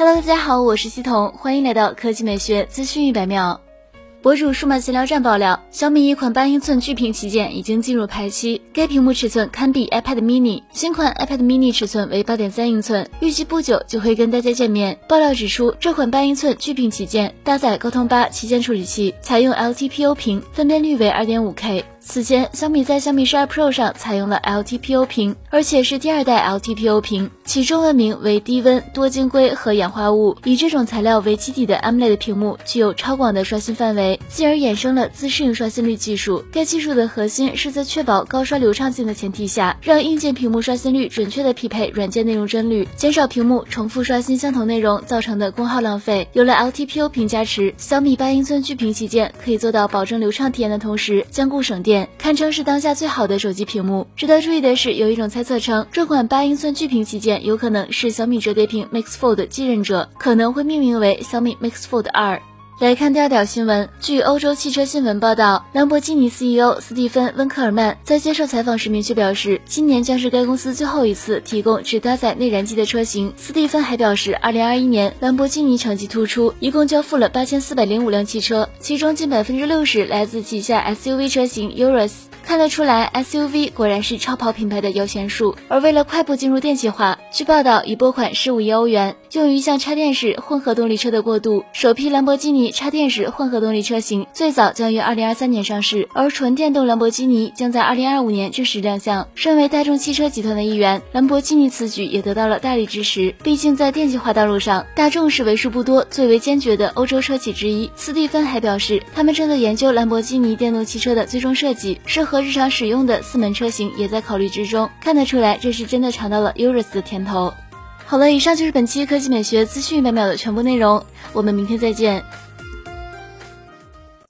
Hello，大家好，我是西彤，欢迎来到科技美学资讯一百秒。博主数码闲聊站爆料，小米一款八英寸巨屏旗舰已经进入排期，该屏幕尺寸堪比 iPad mini。新款 iPad mini 尺寸为八点三英寸，预计不久就会跟大家见面。爆料指出，这款八英寸巨屏旗舰搭载高通八旗舰处理器，采用 LTPO 屏，分辨率为二点五 K。此前，小米在小米十二 Pro 上采用了 LTPO 屏，而且是第二代 LTPO 屏，其中文名为低温、多晶硅和氧化物。以这种材料为基底的 AMOLED 屏幕具有超广的刷新范围，进而衍生了自适应刷新率技术。该技术的核心是在确保高刷流畅性的前提下，让硬件屏幕刷新率准确的匹配软件内容帧率，减少屏幕重复刷新相同内容造成的功耗浪费。有了 LTPO 屏加持，小米八英寸巨屏旗舰可以做到保证流畅体验的同时兼顾省电。堪称是当下最好的手机屏幕。值得注意的是，有一种猜测称，这款八英寸巨屏旗舰有可能是小米折叠屏 Mix Fold 继任者，可能会命名为小米 Mix Fold 二。来看第二条新闻，据欧洲汽车新闻报道，兰博基尼 CEO 斯蒂芬·温克尔曼在接受采访时明确表示，今年将是该公司最后一次提供只搭载内燃机的车型。斯蒂芬还表示，，2021年兰博基尼成绩突出，一共交付了8405辆汽车，其中近百分之六十来自旗下 SUV 车型 Urus。看得出来，SUV 果然是超跑品牌的摇钱树。而为了快步进入电气化，据报道已拨款十五亿欧元，用于向插电式混合动力车的过渡。首批兰博基尼插电式混合动力车型最早将于二零二三年上市，而纯电动兰博基尼将在二零二五年正式亮相。身为大众汽车集团的一员，兰博基尼此举也得到了大力支持。毕竟在电气化道路上，大众是为数不多最为坚决的欧洲车企之一。斯蒂芬还表示，他们正在研究兰博基尼电动汽车的最终设计，适日常使用的四门车型也在考虑之中，看得出来这是真的尝到了 Urus 的甜头。好了，以上就是本期科技美学资讯一百秒的全部内容，我们明天再见。